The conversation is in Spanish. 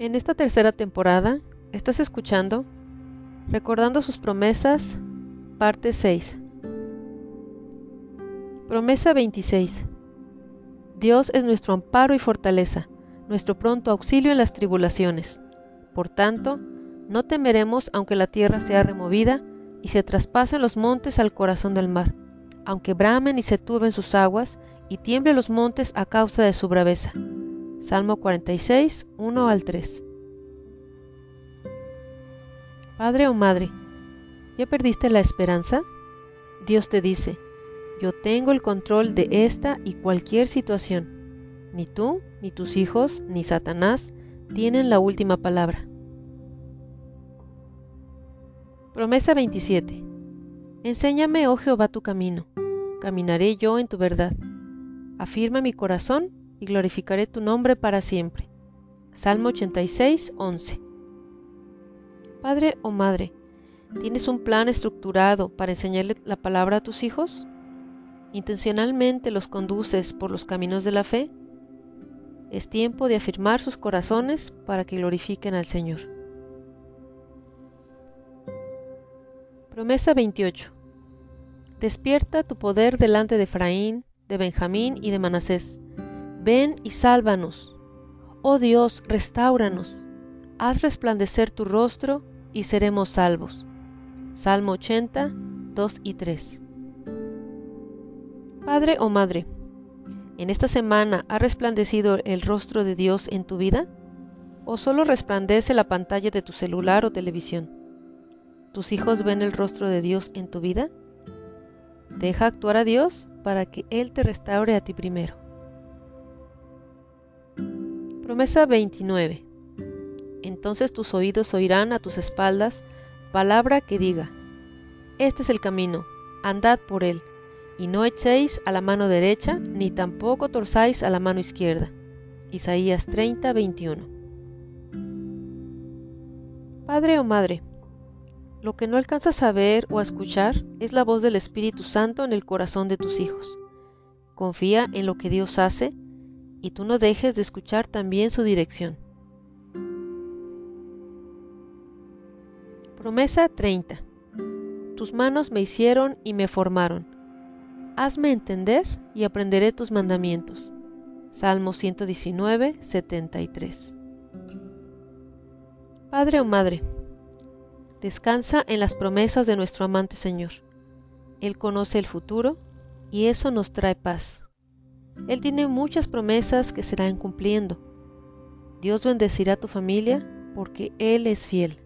En esta tercera temporada estás escuchando Recordando sus promesas, parte 6. Promesa 26. Dios es nuestro amparo y fortaleza, nuestro pronto auxilio en las tribulaciones. Por tanto, no temeremos aunque la tierra sea removida y se traspasen los montes al corazón del mar, aunque bramen y se turben sus aguas y tiemblen los montes a causa de su braveza. Salmo 46, 1 al 3. Padre o madre, ¿ya perdiste la esperanza? Dios te dice, yo tengo el control de esta y cualquier situación. Ni tú, ni tus hijos, ni Satanás tienen la última palabra. Promesa 27. Enséñame, oh Jehová, tu camino. Caminaré yo en tu verdad. Afirma mi corazón y glorificaré tu nombre para siempre. Salmo 86, 11. Padre o madre, ¿tienes un plan estructurado para enseñarle la palabra a tus hijos? ¿Intencionalmente los conduces por los caminos de la fe? Es tiempo de afirmar sus corazones para que glorifiquen al Señor. Promesa 28. Despierta tu poder delante de Efraín, de Benjamín y de Manasés Ven y sálvanos. Oh Dios, restauranos. Haz resplandecer tu rostro y seremos salvos. Salmo 80, 2 y 3. Padre o Madre, ¿en esta semana ha resplandecido el rostro de Dios en tu vida? ¿O solo resplandece la pantalla de tu celular o televisión? ¿Tus hijos ven el rostro de Dios en tu vida? Deja actuar a Dios para que Él te restaure a ti primero. Promesa 29. Entonces tus oídos oirán a tus espaldas palabra que diga, Este es el camino, andad por él, y no echéis a la mano derecha, ni tampoco torzáis a la mano izquierda. Isaías 30, 21. Padre o madre, lo que no alcanzas a ver o a escuchar es la voz del Espíritu Santo en el corazón de tus hijos. Confía en lo que Dios hace y tú no dejes de escuchar también su dirección. Promesa 30. Tus manos me hicieron y me formaron. Hazme entender y aprenderé tus mandamientos. Salmo 119, 73. Padre o Madre, descansa en las promesas de nuestro amante Señor. Él conoce el futuro y eso nos trae paz. Él tiene muchas promesas que serán cumpliendo. Dios bendecirá a tu familia porque Él es fiel.